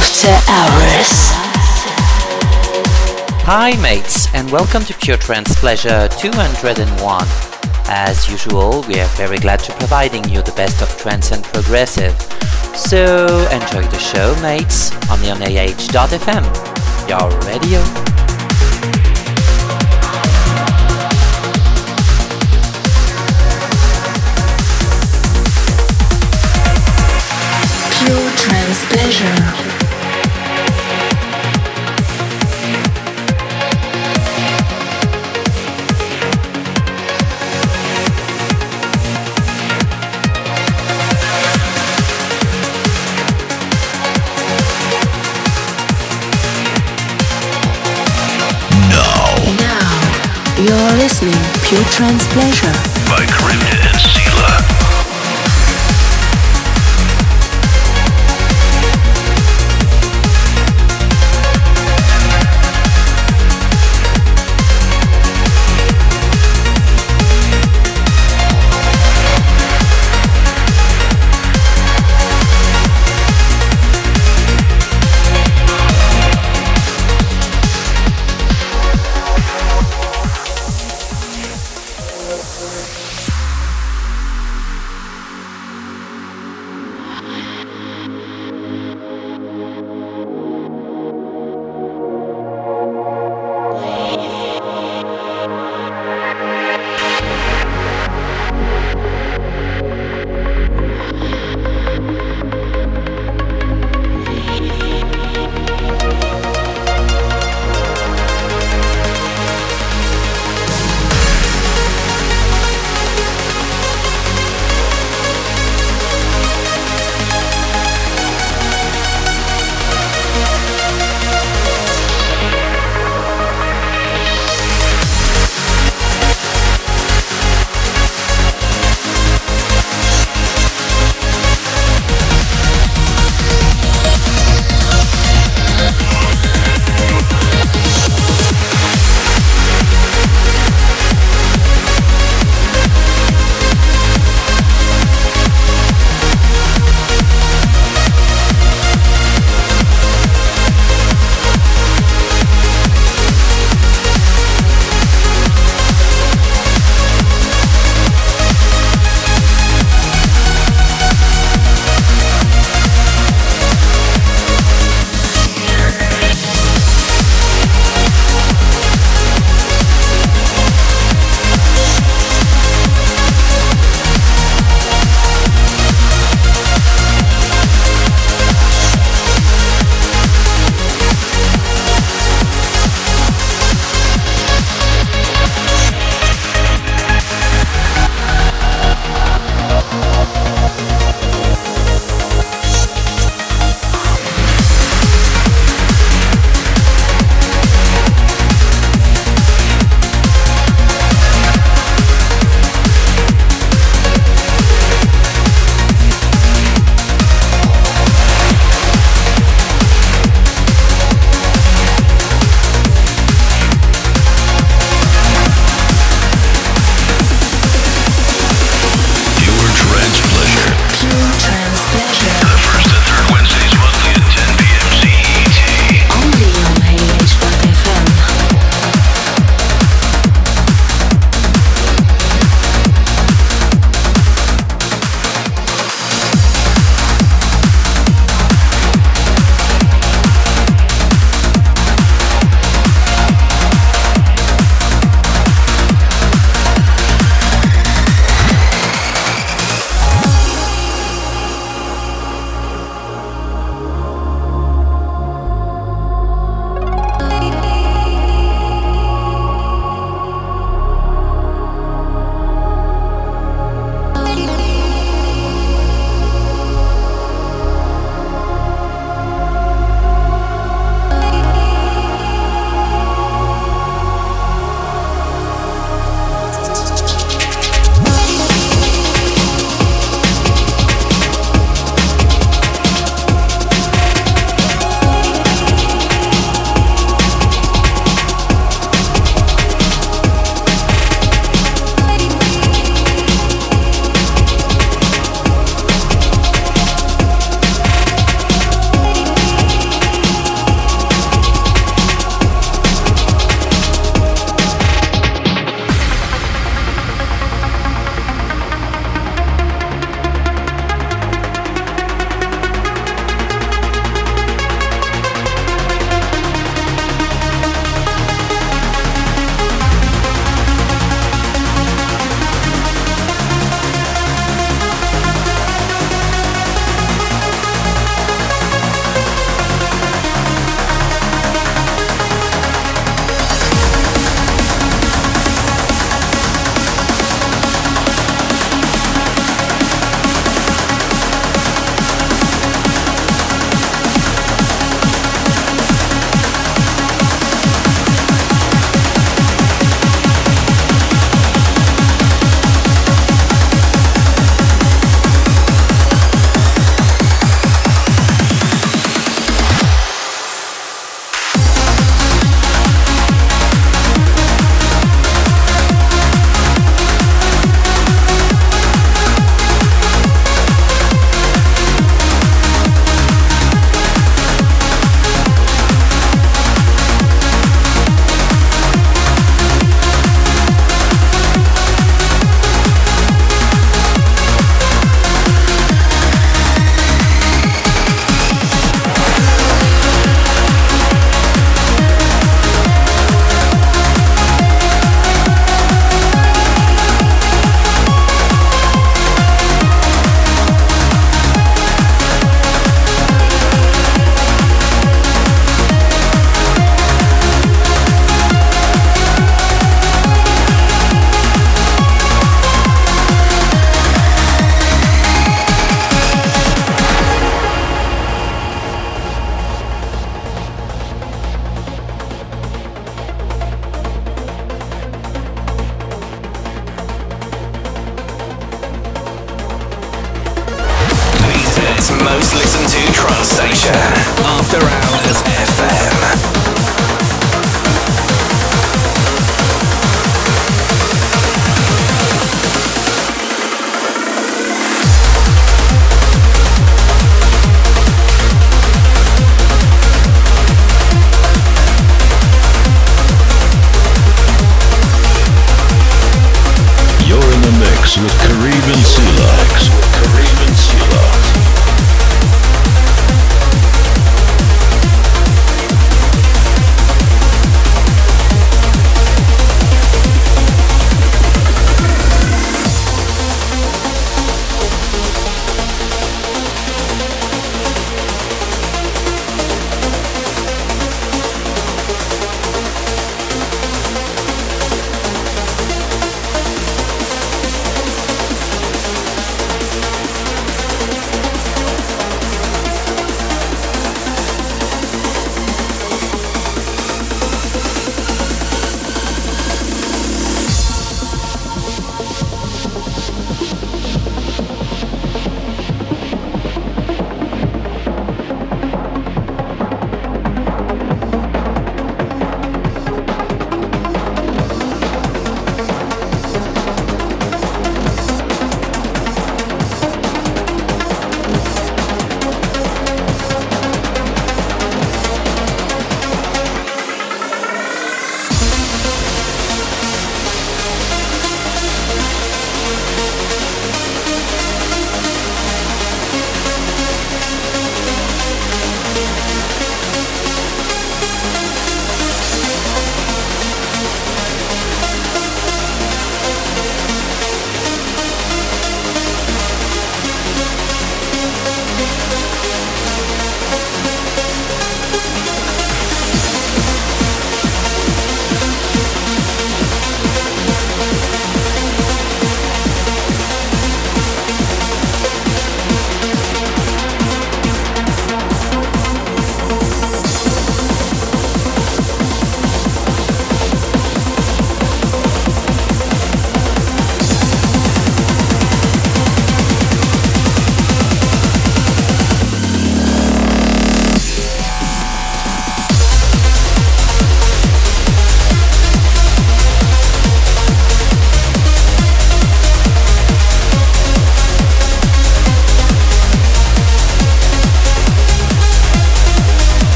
After Hours. Hi, mates, and welcome to Pure Trance Pleasure 201. As usual, we are very glad to providing you the best of trance and progressive. So enjoy the show, mates, on the AH.fm, your radio. Pure Trance Pleasure. Listening Pure Trance Pleasure by Crypta and Sela.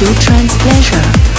Pure Trance Pleasure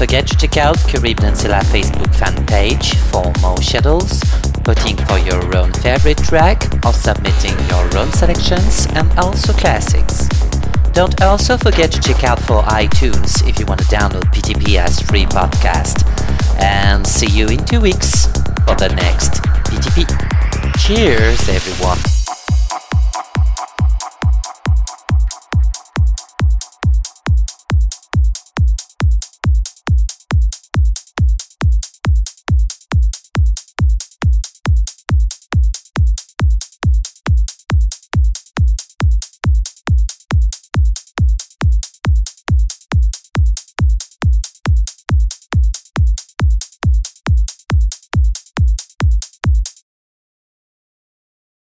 forget to check out Caribbean Silla Facebook fan page for more schedules, voting for your own favorite track, or submitting your own selections and also classics. Don't also forget to check out for iTunes if you want to download PTP as free podcast. And see you in two weeks for the next PTP. Cheers, everyone.